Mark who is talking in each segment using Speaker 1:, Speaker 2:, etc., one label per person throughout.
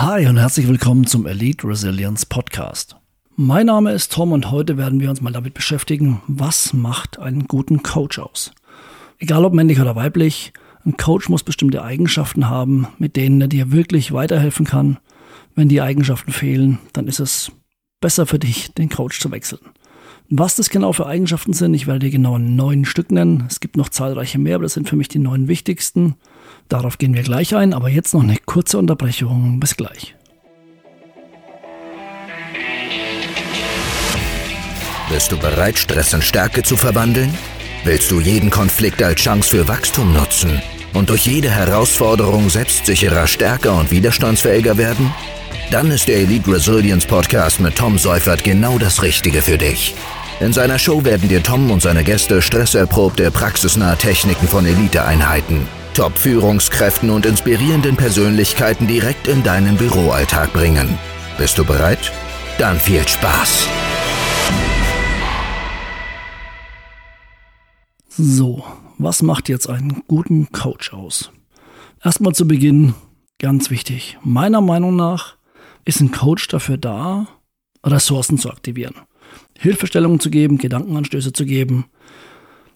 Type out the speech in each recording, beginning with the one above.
Speaker 1: Hi und herzlich willkommen zum Elite Resilience Podcast. Mein Name ist Tom und heute werden wir uns mal damit beschäftigen, was macht einen guten Coach aus. Egal ob männlich oder weiblich, ein Coach muss bestimmte Eigenschaften haben, mit denen er dir wirklich weiterhelfen kann. Wenn die Eigenschaften fehlen, dann ist es besser für dich, den Coach zu wechseln. Was das genau für Eigenschaften sind, ich werde dir genau neun Stück nennen. Es gibt noch zahlreiche mehr, aber das sind für mich die neun wichtigsten. Darauf gehen wir gleich ein, aber jetzt noch eine kurze Unterbrechung. Bis gleich.
Speaker 2: Bist du bereit, Stress in Stärke zu verwandeln? Willst du jeden Konflikt als Chance für Wachstum nutzen und durch jede Herausforderung selbstsicherer, stärker und widerstandsfähiger werden? Dann ist der Elite Resilience Podcast mit Tom Seufert genau das Richtige für dich. In seiner Show werden dir Tom und seine Gäste stresserprobte, praxisnahe Techniken von Eliteeinheiten, Top-Führungskräften und inspirierenden Persönlichkeiten direkt in deinen Büroalltag bringen. Bist du bereit? Dann viel Spaß!
Speaker 1: So, was macht jetzt einen guten Coach aus? Erstmal zu Beginn, ganz wichtig. Meiner Meinung nach ist ein Coach dafür da, Ressourcen zu aktivieren. Hilfestellungen zu geben, Gedankenanstöße zu geben,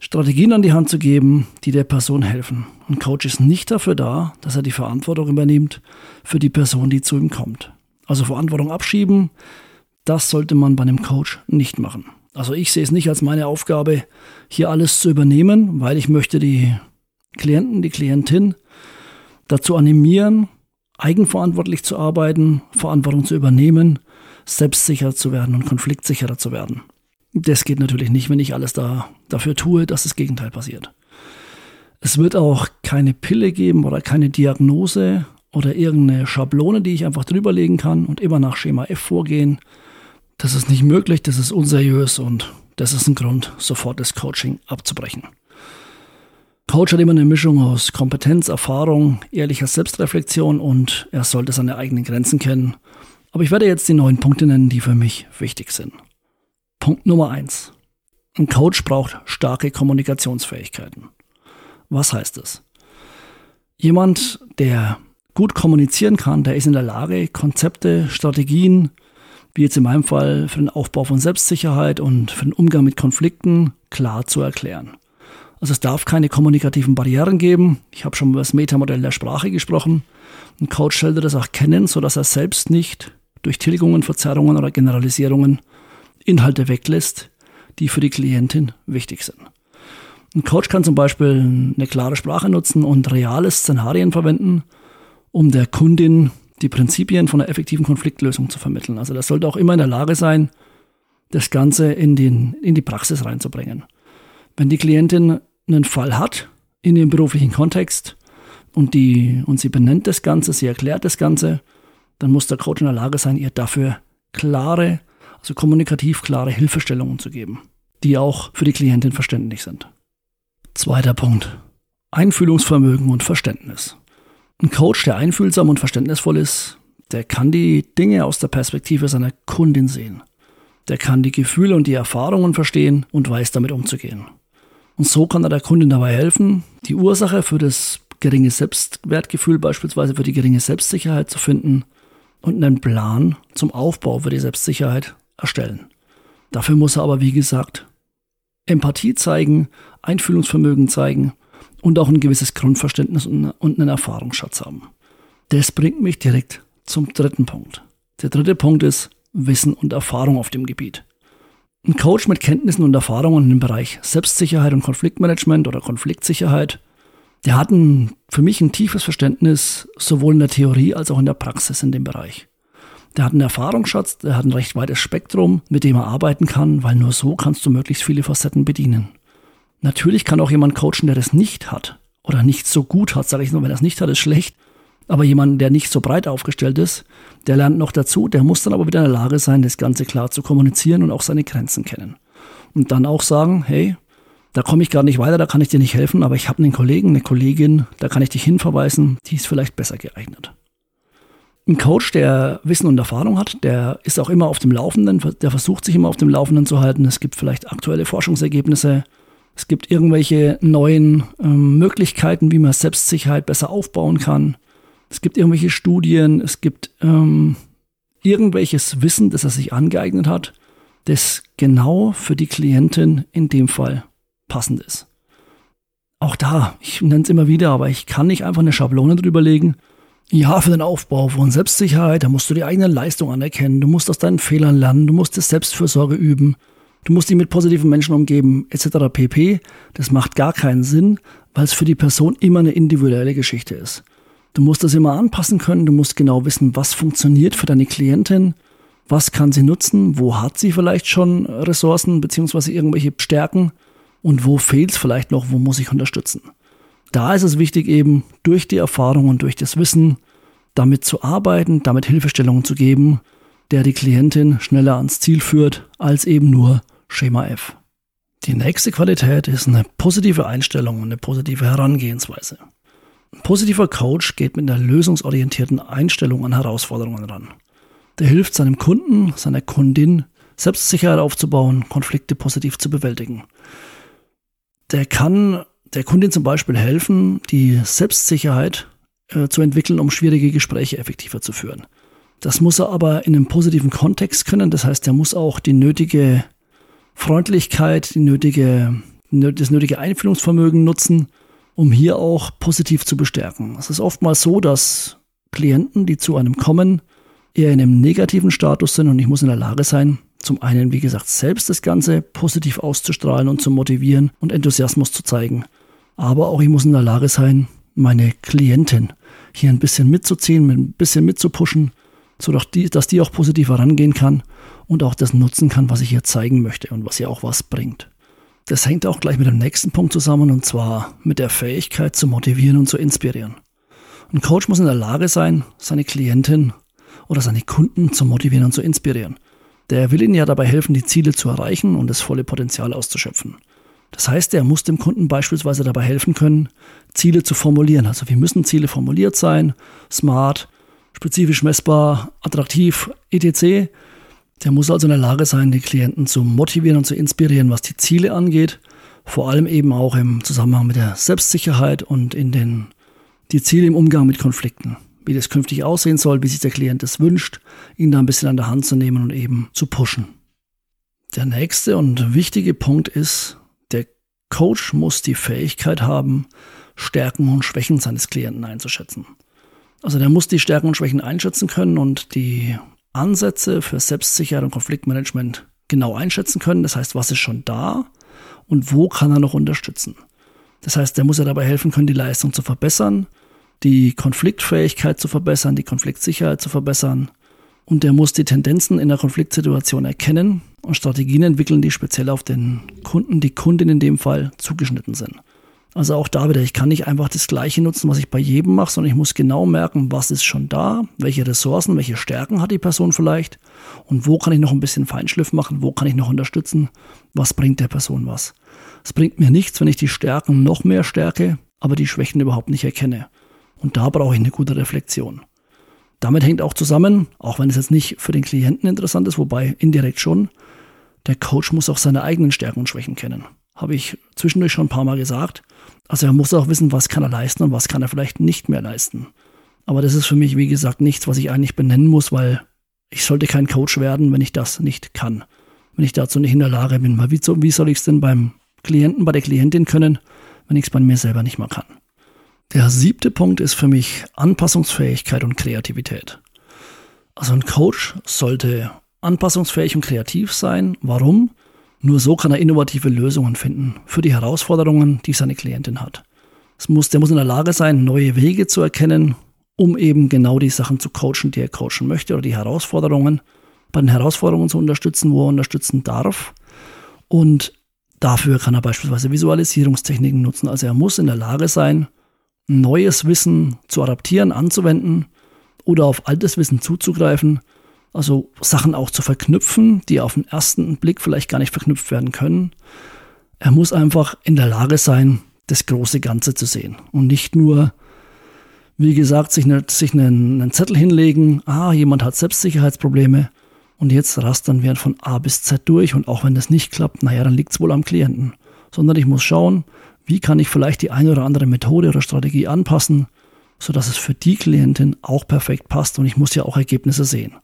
Speaker 1: Strategien an die Hand zu geben, die der Person helfen. Ein Coach ist nicht dafür da, dass er die Verantwortung übernimmt für die Person, die zu ihm kommt. Also Verantwortung abschieben, das sollte man bei einem Coach nicht machen. Also ich sehe es nicht als meine Aufgabe, hier alles zu übernehmen, weil ich möchte die Klienten, die Klientin dazu animieren, eigenverantwortlich zu arbeiten, Verantwortung zu übernehmen selbstsicher zu werden und konfliktsicherer zu werden. Das geht natürlich nicht, wenn ich alles da, dafür tue, dass das Gegenteil passiert. Es wird auch keine Pille geben oder keine Diagnose oder irgendeine Schablone, die ich einfach drüberlegen kann und immer nach Schema F vorgehen. Das ist nicht möglich, das ist unseriös und das ist ein Grund, sofort das Coaching abzubrechen. Coach hat immer eine Mischung aus Kompetenz, Erfahrung, ehrlicher Selbstreflexion und er sollte seine eigenen Grenzen kennen aber ich werde jetzt die neun Punkte nennen, die für mich wichtig sind. Punkt Nummer eins: Ein Coach braucht starke Kommunikationsfähigkeiten. Was heißt das? Jemand, der gut kommunizieren kann, der ist in der Lage, Konzepte, Strategien, wie jetzt in meinem Fall für den Aufbau von Selbstsicherheit und für den Umgang mit Konflikten, klar zu erklären. Also es darf keine kommunikativen Barrieren geben. Ich habe schon über das Metamodell der Sprache gesprochen. Ein Coach sollte das auch kennen, sodass er selbst nicht durch Tilgungen, Verzerrungen oder Generalisierungen Inhalte weglässt, die für die Klientin wichtig sind. Ein Coach kann zum Beispiel eine klare Sprache nutzen und reale Szenarien verwenden, um der Kundin die Prinzipien von einer effektiven Konfliktlösung zu vermitteln. Also das sollte auch immer in der Lage sein, das Ganze in, den, in die Praxis reinzubringen. Wenn die Klientin einen Fall hat in dem beruflichen Kontext und, die, und sie benennt das Ganze, sie erklärt das Ganze, dann muss der Coach in der Lage sein, ihr dafür klare, also kommunikativ klare Hilfestellungen zu geben, die auch für die Klientin verständlich sind. Zweiter Punkt. Einfühlungsvermögen und Verständnis. Ein Coach, der einfühlsam und verständnisvoll ist, der kann die Dinge aus der Perspektive seiner Kundin sehen. Der kann die Gefühle und die Erfahrungen verstehen und weiß damit umzugehen. Und so kann er der Kundin dabei helfen, die Ursache für das geringe Selbstwertgefühl, beispielsweise für die geringe Selbstsicherheit zu finden und einen Plan zum Aufbau für die Selbstsicherheit erstellen. Dafür muss er aber, wie gesagt, Empathie zeigen, Einfühlungsvermögen zeigen und auch ein gewisses Grundverständnis und einen Erfahrungsschatz haben. Das bringt mich direkt zum dritten Punkt. Der dritte Punkt ist Wissen und Erfahrung auf dem Gebiet. Ein Coach mit Kenntnissen und Erfahrungen im Bereich Selbstsicherheit und Konfliktmanagement oder Konfliktsicherheit der hat ein, für mich ein tiefes Verständnis sowohl in der Theorie als auch in der Praxis in dem Bereich. Der hat einen Erfahrungsschatz, der hat ein recht weites Spektrum, mit dem er arbeiten kann, weil nur so kannst du möglichst viele Facetten bedienen. Natürlich kann auch jemand coachen, der das nicht hat oder nicht so gut hat, sage ich nur, wenn er es nicht hat, ist schlecht. Aber jemand, der nicht so breit aufgestellt ist, der lernt noch dazu, der muss dann aber wieder in der Lage sein, das Ganze klar zu kommunizieren und auch seine Grenzen kennen. Und dann auch sagen, hey, da komme ich gar nicht weiter, da kann ich dir nicht helfen, aber ich habe einen Kollegen, eine Kollegin, da kann ich dich hinverweisen, die ist vielleicht besser geeignet. Ein Coach, der Wissen und Erfahrung hat, der ist auch immer auf dem Laufenden, der versucht sich immer auf dem Laufenden zu halten. Es gibt vielleicht aktuelle Forschungsergebnisse, es gibt irgendwelche neuen ähm, Möglichkeiten, wie man Selbstsicherheit besser aufbauen kann. Es gibt irgendwelche Studien, es gibt ähm, irgendwelches Wissen, das er sich angeeignet hat, das genau für die Klientin in dem Fall passend ist. Auch da, ich nenne es immer wieder, aber ich kann nicht einfach eine Schablone drüber legen. Ja, für den Aufbau von Selbstsicherheit, da musst du die eigene Leistung anerkennen, du musst aus deinen Fehlern lernen, du musst das Selbstfürsorge üben, du musst dich mit positiven Menschen umgeben, etc. pp. Das macht gar keinen Sinn, weil es für die Person immer eine individuelle Geschichte ist. Du musst das immer anpassen können, du musst genau wissen, was funktioniert für deine Klientin, was kann sie nutzen, wo hat sie vielleicht schon Ressourcen beziehungsweise irgendwelche Stärken und wo fehlt es vielleicht noch, wo muss ich unterstützen. Da ist es wichtig eben durch die Erfahrung und durch das Wissen damit zu arbeiten, damit Hilfestellungen zu geben, der die Klientin schneller ans Ziel führt als eben nur Schema F. Die nächste Qualität ist eine positive Einstellung und eine positive Herangehensweise. Ein positiver Coach geht mit einer lösungsorientierten Einstellung an Herausforderungen ran. Der hilft seinem Kunden, seiner Kundin, Selbstsicherheit aufzubauen, Konflikte positiv zu bewältigen. Der kann der Kundin zum Beispiel helfen, die Selbstsicherheit äh, zu entwickeln, um schwierige Gespräche effektiver zu führen. Das muss er aber in einem positiven Kontext können. Das heißt, er muss auch die nötige Freundlichkeit, die nötige, das nötige Einfühlungsvermögen nutzen, um hier auch positiv zu bestärken. Es ist oftmals so, dass Klienten, die zu einem kommen, eher in einem negativen Status sind und ich muss in der Lage sein, zum einen, wie gesagt, selbst das Ganze positiv auszustrahlen und zu motivieren und Enthusiasmus zu zeigen. Aber auch ich muss in der Lage sein, meine Klientin hier ein bisschen mitzuziehen, ein bisschen mitzupushen, sodass die, dass die auch positiv herangehen kann und auch das nutzen kann, was ich ihr zeigen möchte und was ihr auch was bringt. Das hängt auch gleich mit dem nächsten Punkt zusammen und zwar mit der Fähigkeit zu motivieren und zu inspirieren. Ein Coach muss in der Lage sein, seine Klientin oder seine Kunden zu motivieren und zu inspirieren. Der will ihnen ja dabei helfen, die Ziele zu erreichen und das volle Potenzial auszuschöpfen. Das heißt, er muss dem Kunden beispielsweise dabei helfen können, Ziele zu formulieren. Also wie müssen Ziele formuliert sein? Smart, spezifisch messbar, attraktiv, etc. Der muss also in der Lage sein, die Klienten zu motivieren und zu inspirieren, was die Ziele angeht. Vor allem eben auch im Zusammenhang mit der Selbstsicherheit und in den die Ziele im Umgang mit Konflikten. Wie das künftig aussehen soll, wie sich der Klient das wünscht, ihn da ein bisschen an der Hand zu nehmen und eben zu pushen. Der nächste und wichtige Punkt ist, Coach muss die Fähigkeit haben, Stärken und Schwächen seines Klienten einzuschätzen. Also der muss die Stärken und Schwächen einschätzen können und die Ansätze für Selbstsicherheit und Konfliktmanagement genau einschätzen können. Das heißt, was ist schon da und wo kann er noch unterstützen. Das heißt, der muss ja dabei helfen können, die Leistung zu verbessern, die Konfliktfähigkeit zu verbessern, die Konfliktsicherheit zu verbessern. Und der muss die Tendenzen in der Konfliktsituation erkennen und Strategien entwickeln, die speziell auf den Kunden, die Kundin in dem Fall, zugeschnitten sind. Also auch da wieder, ich kann nicht einfach das Gleiche nutzen, was ich bei jedem mache, sondern ich muss genau merken, was ist schon da, welche Ressourcen, welche Stärken hat die Person vielleicht und wo kann ich noch ein bisschen Feinschliff machen, wo kann ich noch unterstützen, was bringt der Person was. Es bringt mir nichts, wenn ich die Stärken noch mehr stärke, aber die Schwächen überhaupt nicht erkenne. Und da brauche ich eine gute Reflexion. Damit hängt auch zusammen, auch wenn es jetzt nicht für den Klienten interessant ist, wobei indirekt schon, der Coach muss auch seine eigenen Stärken und Schwächen kennen. Habe ich zwischendurch schon ein paar Mal gesagt. Also er muss auch wissen, was kann er leisten und was kann er vielleicht nicht mehr leisten. Aber das ist für mich, wie gesagt, nichts, was ich eigentlich benennen muss, weil ich sollte kein Coach werden, wenn ich das nicht kann. Wenn ich dazu nicht in der Lage bin. Weil wie, wie soll ich es denn beim Klienten, bei der Klientin können, wenn ich es bei mir selber nicht mal kann? Der siebte Punkt ist für mich Anpassungsfähigkeit und Kreativität. Also ein Coach sollte anpassungsfähig und kreativ sein. Warum? Nur so kann er innovative Lösungen finden für die Herausforderungen, die seine Klientin hat. Es muss, der muss in der Lage sein, neue Wege zu erkennen, um eben genau die Sachen zu coachen, die er coachen möchte oder die Herausforderungen, bei den Herausforderungen zu unterstützen, wo er unterstützen darf. Und dafür kann er beispielsweise Visualisierungstechniken nutzen. Also er muss in der Lage sein, neues Wissen zu adaptieren, anzuwenden oder auf altes Wissen zuzugreifen also Sachen auch zu verknüpfen, die auf den ersten Blick vielleicht gar nicht verknüpft werden können. Er muss einfach in der Lage sein, das große Ganze zu sehen und nicht nur, wie gesagt, sich, eine, sich einen, einen Zettel hinlegen, ah, jemand hat Selbstsicherheitsprobleme und jetzt rastern wir von A bis Z durch und auch wenn das nicht klappt, naja, dann liegt es wohl am Klienten. Sondern ich muss schauen, wie kann ich vielleicht die eine oder andere Methode oder Strategie anpassen, sodass es für die Klientin auch perfekt passt und ich muss ja auch Ergebnisse sehen.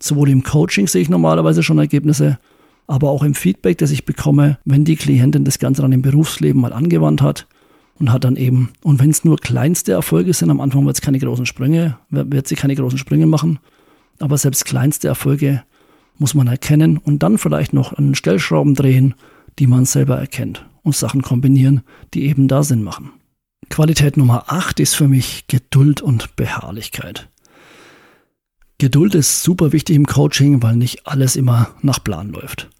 Speaker 1: Sowohl im Coaching sehe ich normalerweise schon Ergebnisse, aber auch im Feedback, das ich bekomme, wenn die Klientin das Ganze dann im Berufsleben mal angewandt hat und hat dann eben, und wenn es nur kleinste Erfolge sind, am Anfang wird es keine großen Sprünge, wird sie keine großen Sprünge machen, aber selbst kleinste Erfolge muss man erkennen und dann vielleicht noch an Stellschrauben drehen, die man selber erkennt und Sachen kombinieren, die eben da Sinn machen. Qualität Nummer 8 ist für mich Geduld und Beharrlichkeit. Geduld ist super wichtig im Coaching, weil nicht alles immer nach Plan läuft.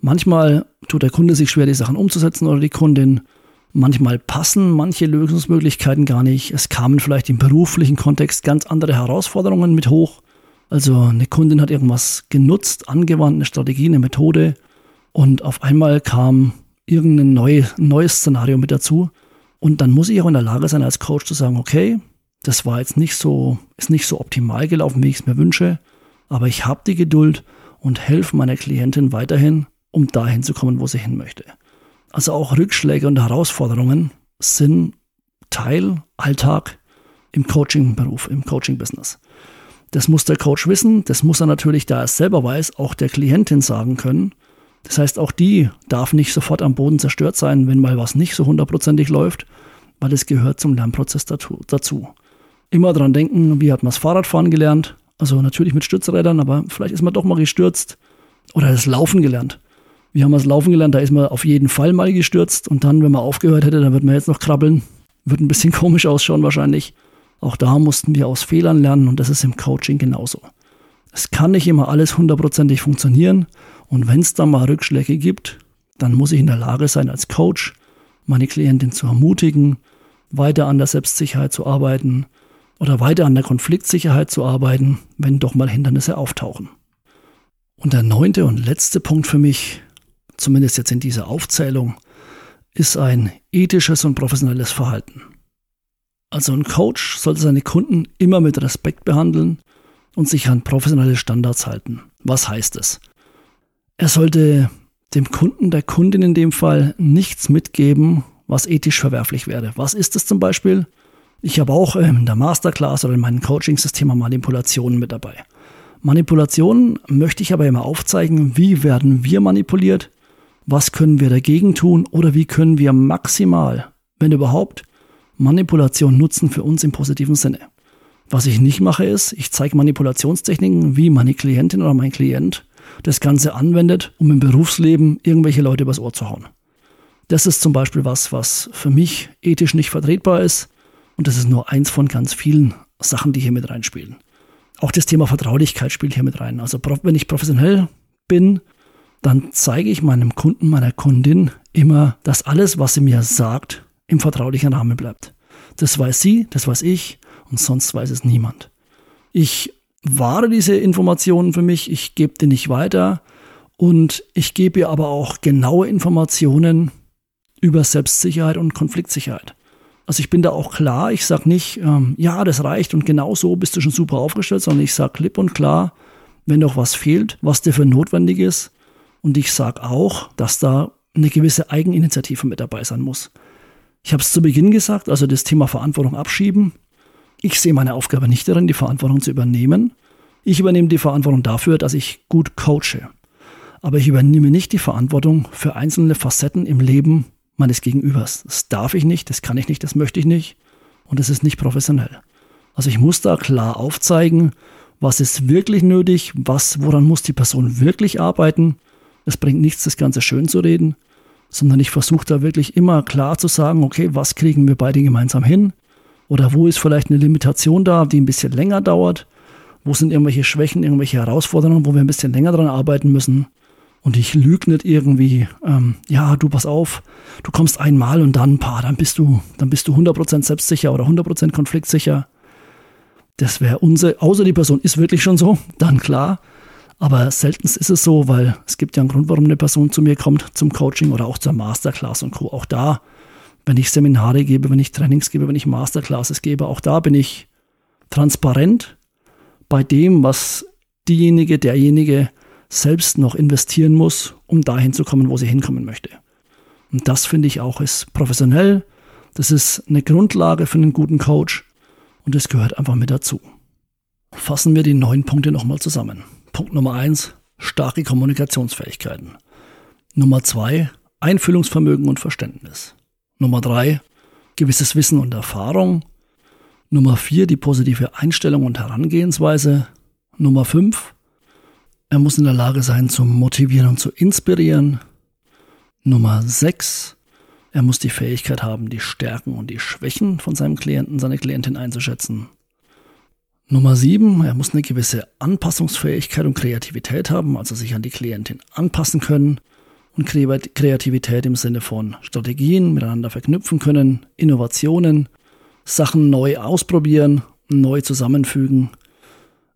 Speaker 1: Manchmal tut der Kunde sich schwer, die Sachen umzusetzen oder die Kundin. Manchmal passen manche Lösungsmöglichkeiten gar nicht. Es kamen vielleicht im beruflichen Kontext ganz andere Herausforderungen mit hoch. Also eine Kundin hat irgendwas genutzt, angewandt, eine Strategie, eine Methode und auf einmal kam irgendein neu, neues Szenario mit dazu. Und dann muss ich auch in der Lage sein, als Coach zu sagen, okay, das war jetzt nicht so, ist nicht so optimal gelaufen, wie ich es mir wünsche, aber ich habe die Geduld und helfe meiner Klientin weiterhin, um dahin zu kommen, wo sie hin möchte. Also auch Rückschläge und Herausforderungen sind Teil, Alltag im Coaching-Beruf, im Coaching-Business. Das muss der Coach wissen, das muss er natürlich, da er es selber weiß, auch der Klientin sagen können. Das heißt, auch die darf nicht sofort am Boden zerstört sein, wenn mal was nicht so hundertprozentig läuft, weil es gehört zum Lernprozess dazu. Immer dran denken, wie hat man das Fahrradfahren gelernt? Also natürlich mit Stützrädern, aber vielleicht ist man doch mal gestürzt oder das Laufen gelernt. Wir haben das Laufen gelernt, da ist man auf jeden Fall mal gestürzt und dann, wenn man aufgehört hätte, dann wird man jetzt noch krabbeln. Wird ein bisschen komisch ausschauen wahrscheinlich. Auch da mussten wir aus Fehlern lernen und das ist im Coaching genauso. Es kann nicht immer alles hundertprozentig funktionieren und wenn es dann mal Rückschläge gibt, dann muss ich in der Lage sein, als Coach meine Klientin zu ermutigen, weiter an der Selbstsicherheit zu arbeiten oder weiter an der Konfliktsicherheit zu arbeiten, wenn doch mal Hindernisse auftauchen. Und der neunte und letzte Punkt für mich, zumindest jetzt in dieser Aufzählung, ist ein ethisches und professionelles Verhalten. Also ein Coach sollte seine Kunden immer mit Respekt behandeln und sich an professionelle Standards halten. Was heißt es? Er sollte dem Kunden, der Kundin in dem Fall, nichts mitgeben, was ethisch verwerflich wäre. Was ist es zum Beispiel? Ich habe auch in der Masterclass oder in meinem Coaching-System Manipulationen mit dabei. Manipulationen möchte ich aber immer aufzeigen, wie werden wir manipuliert, was können wir dagegen tun oder wie können wir maximal, wenn überhaupt, Manipulation nutzen für uns im positiven Sinne. Was ich nicht mache ist, ich zeige Manipulationstechniken, wie meine Klientin oder mein Klient das Ganze anwendet, um im Berufsleben irgendwelche Leute übers Ohr zu hauen. Das ist zum Beispiel was, was für mich ethisch nicht vertretbar ist. Und das ist nur eins von ganz vielen Sachen, die hier mit reinspielen. Auch das Thema Vertraulichkeit spielt hier mit rein. Also wenn ich professionell bin, dann zeige ich meinem Kunden, meiner Kundin immer, dass alles, was sie mir sagt, im vertraulichen Rahmen bleibt. Das weiß sie, das weiß ich und sonst weiß es niemand. Ich wahre diese Informationen für mich, ich gebe die nicht weiter und ich gebe ihr aber auch genaue Informationen über Selbstsicherheit und Konfliktsicherheit. Also ich bin da auch klar, ich sage nicht, ähm, ja, das reicht und genau so bist du schon super aufgestellt, sondern ich sage klipp und klar, wenn noch was fehlt, was dir für notwendig ist. Und ich sage auch, dass da eine gewisse Eigeninitiative mit dabei sein muss. Ich habe es zu Beginn gesagt, also das Thema Verantwortung abschieben. Ich sehe meine Aufgabe nicht darin, die Verantwortung zu übernehmen. Ich übernehme die Verantwortung dafür, dass ich gut coache. Aber ich übernehme nicht die Verantwortung für einzelne Facetten im Leben meines Gegenübers. Das darf ich nicht, das kann ich nicht, das möchte ich nicht. Und das ist nicht professionell. Also ich muss da klar aufzeigen, was ist wirklich nötig, was, woran muss die Person wirklich arbeiten. Es bringt nichts, das Ganze schön zu reden, sondern ich versuche da wirklich immer klar zu sagen, okay, was kriegen wir beide gemeinsam hin? Oder wo ist vielleicht eine Limitation da, die ein bisschen länger dauert? Wo sind irgendwelche Schwächen, irgendwelche Herausforderungen, wo wir ein bisschen länger dran arbeiten müssen? Und ich lüge nicht irgendwie, ähm, ja, du pass auf, du kommst einmal und dann, paar, dann bist du, dann bist du 100% selbstsicher oder 100% konfliktsicher. Das wäre unser, außer die Person ist wirklich schon so, dann klar. Aber selten ist es so, weil es gibt ja einen Grund, warum eine Person zu mir kommt zum Coaching oder auch zur Masterclass und Co. Auch da, wenn ich Seminare gebe, wenn ich Trainings gebe, wenn ich Masterclasses gebe, auch da bin ich transparent bei dem, was diejenige, derjenige selbst noch investieren muss, um dahin zu kommen, wo sie hinkommen möchte. Und das finde ich auch ist professionell. Das ist eine Grundlage für einen guten Coach. Und das gehört einfach mit dazu. Fassen wir die neun Punkte nochmal zusammen. Punkt Nummer eins, starke Kommunikationsfähigkeiten. Nummer zwei, Einfühlungsvermögen und Verständnis. Nummer drei, gewisses Wissen und Erfahrung. Nummer vier, die positive Einstellung und Herangehensweise. Nummer fünf, er muss in der Lage sein zu motivieren und zu inspirieren. Nummer sechs, er muss die Fähigkeit haben, die Stärken und die Schwächen von seinem Klienten, seiner Klientin einzuschätzen. Nummer sieben, er muss eine gewisse Anpassungsfähigkeit und Kreativität haben, also sich an die Klientin anpassen können und Kreativität im Sinne von Strategien miteinander verknüpfen können, Innovationen, Sachen neu ausprobieren, neu zusammenfügen.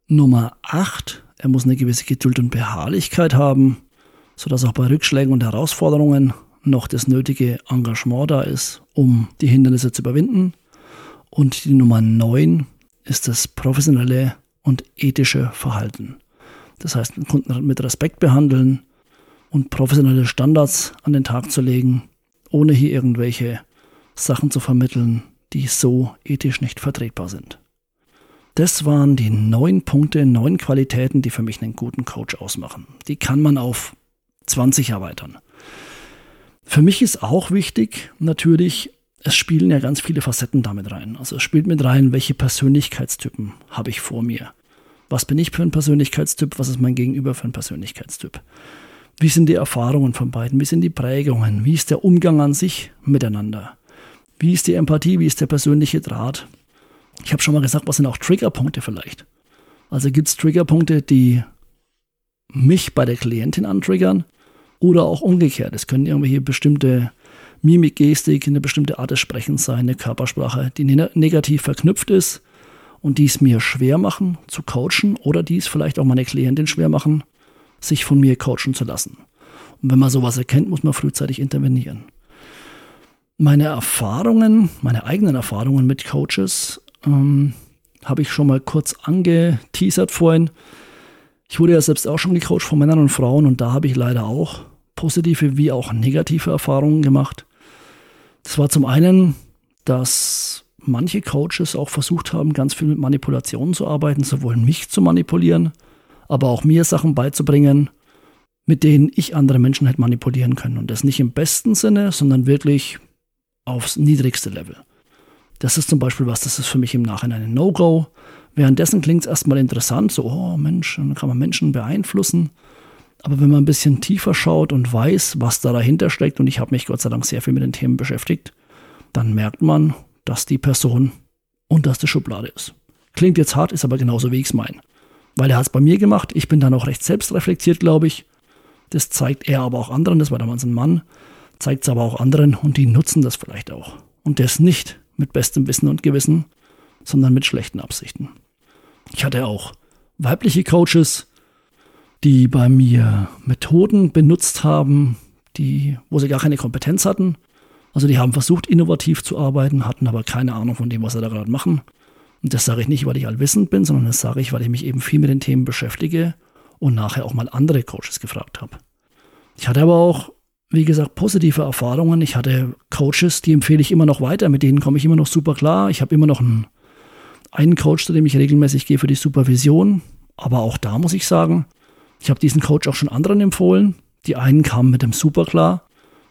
Speaker 1: Nummer acht, er muss eine gewisse Geduld und Beharrlichkeit haben, sodass auch bei Rückschlägen und Herausforderungen noch das nötige Engagement da ist, um die Hindernisse zu überwinden. Und die Nummer neun, ist das professionelle und ethische Verhalten. Das heißt, den Kunden mit Respekt behandeln und professionelle Standards an den Tag zu legen, ohne hier irgendwelche Sachen zu vermitteln, die so ethisch nicht vertretbar sind. Das waren die neun Punkte, neun Qualitäten, die für mich einen guten Coach ausmachen. Die kann man auf 20 erweitern. Für mich ist auch wichtig, natürlich es spielen ja ganz viele Facetten damit rein. Also es spielt mit rein, welche Persönlichkeitstypen habe ich vor mir. Was bin ich für ein Persönlichkeitstyp? Was ist mein Gegenüber für ein Persönlichkeitstyp? Wie sind die Erfahrungen von beiden? Wie sind die Prägungen? Wie ist der Umgang an sich miteinander? Wie ist die Empathie? Wie ist der persönliche Draht? Ich habe schon mal gesagt, was sind auch Triggerpunkte vielleicht? Also gibt es Triggerpunkte, die mich bei der Klientin antriggern oder auch umgekehrt. Es können irgendwelche bestimmte Mimik, Gestik, eine bestimmte Art des Sprechens sein, eine Körpersprache, die ne negativ verknüpft ist und die es mir schwer machen zu coachen oder die es vielleicht auch meine Klientin schwer machen, sich von mir coachen zu lassen. Und wenn man sowas erkennt, muss man frühzeitig intervenieren. Meine Erfahrungen, meine eigenen Erfahrungen mit Coaches ähm, habe ich schon mal kurz angeteasert vorhin. Ich wurde ja selbst auch schon gecoacht von Männern und Frauen und da habe ich leider auch positive wie auch negative Erfahrungen gemacht. Das war zum einen, dass manche Coaches auch versucht haben, ganz viel mit Manipulationen zu arbeiten, sowohl mich zu manipulieren, aber auch mir Sachen beizubringen, mit denen ich andere Menschen hätte manipulieren können. Und das nicht im besten Sinne, sondern wirklich aufs niedrigste Level. Das ist zum Beispiel was, das ist für mich im Nachhinein ein No-Go. Währenddessen klingt es erstmal interessant, so, oh Mensch, dann kann man Menschen beeinflussen. Aber wenn man ein bisschen tiefer schaut und weiß, was da dahinter steckt, und ich habe mich Gott sei Dank sehr viel mit den Themen beschäftigt, dann merkt man, dass die Person unterste Schublade ist. Klingt jetzt hart, ist aber genauso, wie ich es meine. Weil er hat es bei mir gemacht, ich bin dann auch recht selbstreflektiert, glaube ich. Das zeigt er aber auch anderen, das war damals ein Mann, zeigt es aber auch anderen und die nutzen das vielleicht auch. Und das nicht mit bestem Wissen und Gewissen, sondern mit schlechten Absichten. Ich hatte auch weibliche Coaches, die bei mir Methoden benutzt haben, die, wo sie gar keine Kompetenz hatten. Also die haben versucht, innovativ zu arbeiten, hatten aber keine Ahnung von dem, was sie da gerade machen. Und das sage ich nicht, weil ich allwissend bin, sondern das sage ich, weil ich mich eben viel mit den Themen beschäftige und nachher auch mal andere Coaches gefragt habe. Ich hatte aber auch, wie gesagt, positive Erfahrungen. Ich hatte Coaches, die empfehle ich immer noch weiter, mit denen komme ich immer noch super klar. Ich habe immer noch einen, einen Coach, zu dem ich regelmäßig gehe für die Supervision. Aber auch da muss ich sagen, ich habe diesen Coach auch schon anderen empfohlen. Die einen kamen mit dem super klar,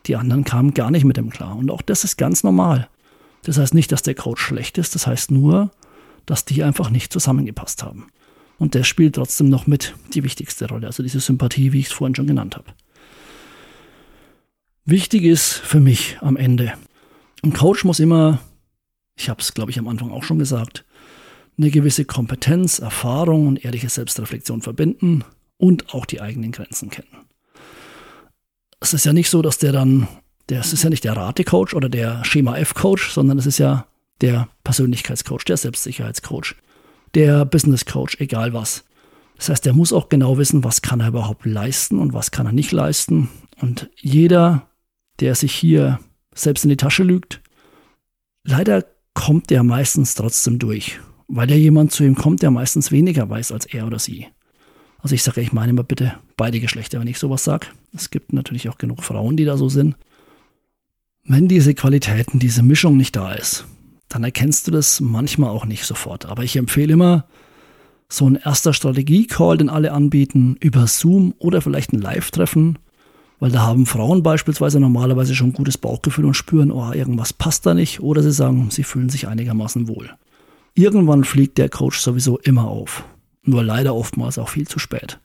Speaker 1: die anderen kamen gar nicht mit dem klar. Und auch das ist ganz normal. Das heißt nicht, dass der Coach schlecht ist, das heißt nur, dass die einfach nicht zusammengepasst haben. Und das spielt trotzdem noch mit die wichtigste Rolle, also diese Sympathie, wie ich es vorhin schon genannt habe. Wichtig ist für mich am Ende, ein Coach muss immer, ich habe es glaube ich am Anfang auch schon gesagt, eine gewisse Kompetenz, Erfahrung und ehrliche Selbstreflexion verbinden und auch die eigenen Grenzen kennen. Es ist ja nicht so, dass der dann, das ist ja nicht der Ratecoach oder der Schema F-Coach, sondern es ist ja der Persönlichkeitscoach, der Selbstsicherheitscoach, der Business Coach, egal was. Das heißt, der muss auch genau wissen, was kann er überhaupt leisten und was kann er nicht leisten. Und jeder, der sich hier selbst in die Tasche lügt, leider kommt der meistens trotzdem durch, weil ja jemand zu ihm kommt, der meistens weniger weiß als er oder sie. Also ich sage, ich meine immer bitte beide Geschlechter, wenn ich sowas sage. Es gibt natürlich auch genug Frauen, die da so sind. Wenn diese Qualitäten, diese Mischung nicht da ist, dann erkennst du das manchmal auch nicht sofort. Aber ich empfehle immer, so ein erster Strategie-Call, den alle anbieten, über Zoom oder vielleicht ein Live-Treffen, weil da haben Frauen beispielsweise normalerweise schon gutes Bauchgefühl und spüren, oh, irgendwas passt da nicht, oder sie sagen, sie fühlen sich einigermaßen wohl. Irgendwann fliegt der Coach sowieso immer auf. Nur leider oftmals auch viel zu spät.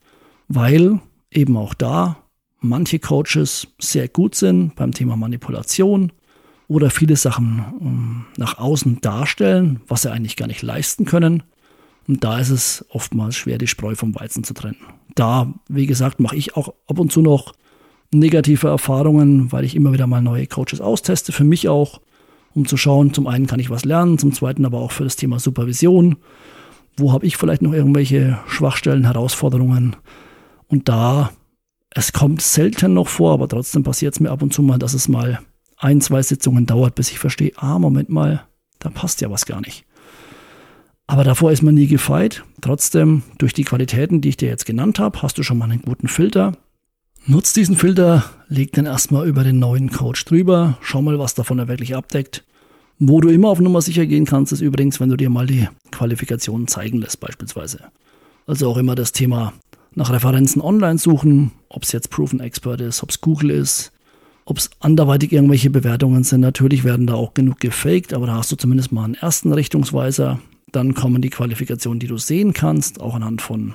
Speaker 1: Weil eben auch da manche Coaches sehr gut sind beim Thema Manipulation oder viele Sachen ähm, nach außen darstellen, was sie eigentlich gar nicht leisten können. Und da ist es oftmals schwer, die Spreu vom Weizen zu trennen. Da, wie gesagt, mache ich auch ab und zu noch negative Erfahrungen, weil ich immer wieder mal neue Coaches austeste, für mich auch, um zu schauen, zum einen kann ich was lernen, zum zweiten aber auch für das Thema Supervision. Wo habe ich vielleicht noch irgendwelche Schwachstellen, Herausforderungen? Und da, es kommt selten noch vor, aber trotzdem passiert es mir ab und zu mal, dass es mal ein, zwei Sitzungen dauert, bis ich verstehe, ah, Moment mal, da passt ja was gar nicht. Aber davor ist man nie gefeit. Trotzdem, durch die Qualitäten, die ich dir jetzt genannt habe, hast du schon mal einen guten Filter. Nutz diesen Filter, leg den erstmal über den neuen Coach drüber, schau mal, was davon er wirklich abdeckt. Wo du immer auf Nummer sicher gehen kannst, ist übrigens, wenn du dir mal die Qualifikationen zeigen lässt, beispielsweise. Also auch immer das Thema nach Referenzen online suchen, ob es jetzt Proven Expert ist, ob es Google ist, ob es anderweitig irgendwelche Bewertungen sind. Natürlich werden da auch genug gefaked, aber da hast du zumindest mal einen ersten Richtungsweiser. Dann kommen die Qualifikationen, die du sehen kannst, auch anhand von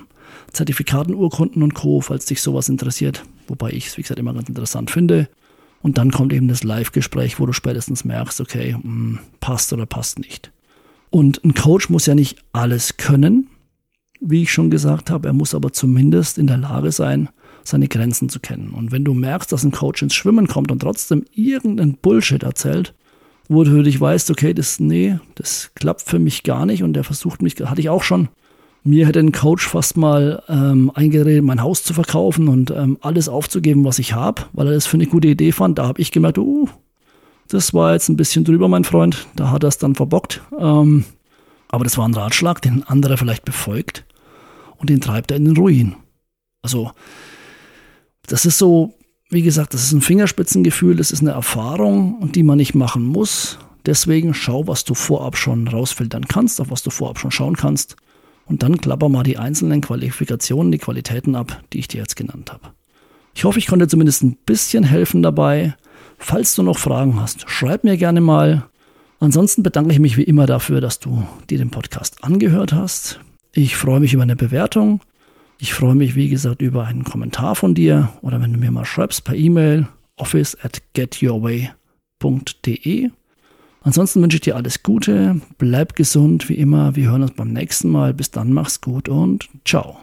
Speaker 1: Zertifikaten, Urkunden und Co., falls dich sowas interessiert. Wobei ich es, wie gesagt, immer ganz interessant finde. Und dann kommt eben das Live-Gespräch, wo du spätestens merkst, okay, hm, passt oder passt nicht. Und ein Coach muss ja nicht alles können, wie ich schon gesagt habe. Er muss aber zumindest in der Lage sein, seine Grenzen zu kennen. Und wenn du merkst, dass ein Coach ins Schwimmen kommt und trotzdem irgendeinen Bullshit erzählt, wo du dich weißt, okay, das, nee, das klappt für mich gar nicht und der versucht mich, hatte ich auch schon. Mir hätte ein Coach fast mal ähm, eingeredet, mein Haus zu verkaufen und ähm, alles aufzugeben, was ich habe, weil er das für eine gute Idee fand. Da habe ich gemerkt, uh, das war jetzt ein bisschen drüber, mein Freund. Da hat er es dann verbockt. Ähm, aber das war ein Ratschlag, den ein anderer vielleicht befolgt und den treibt er in den Ruin. Also das ist so, wie gesagt, das ist ein Fingerspitzengefühl, das ist eine Erfahrung, die man nicht machen muss. Deswegen schau, was du vorab schon rausfiltern kannst, auf was du vorab schon schauen kannst. Und dann klapper mal die einzelnen Qualifikationen, die Qualitäten ab, die ich dir jetzt genannt habe. Ich hoffe, ich konnte zumindest ein bisschen helfen dabei. Falls du noch Fragen hast, schreib mir gerne mal. Ansonsten bedanke ich mich wie immer dafür, dass du dir den Podcast angehört hast. Ich freue mich über eine Bewertung ich freue mich, wie gesagt, über einen Kommentar von dir oder wenn du mir mal schreibst per E-Mail office at getyourway.de. Ansonsten wünsche ich dir alles Gute, bleib gesund wie immer, wir hören uns beim nächsten Mal. Bis dann, mach's gut und ciao.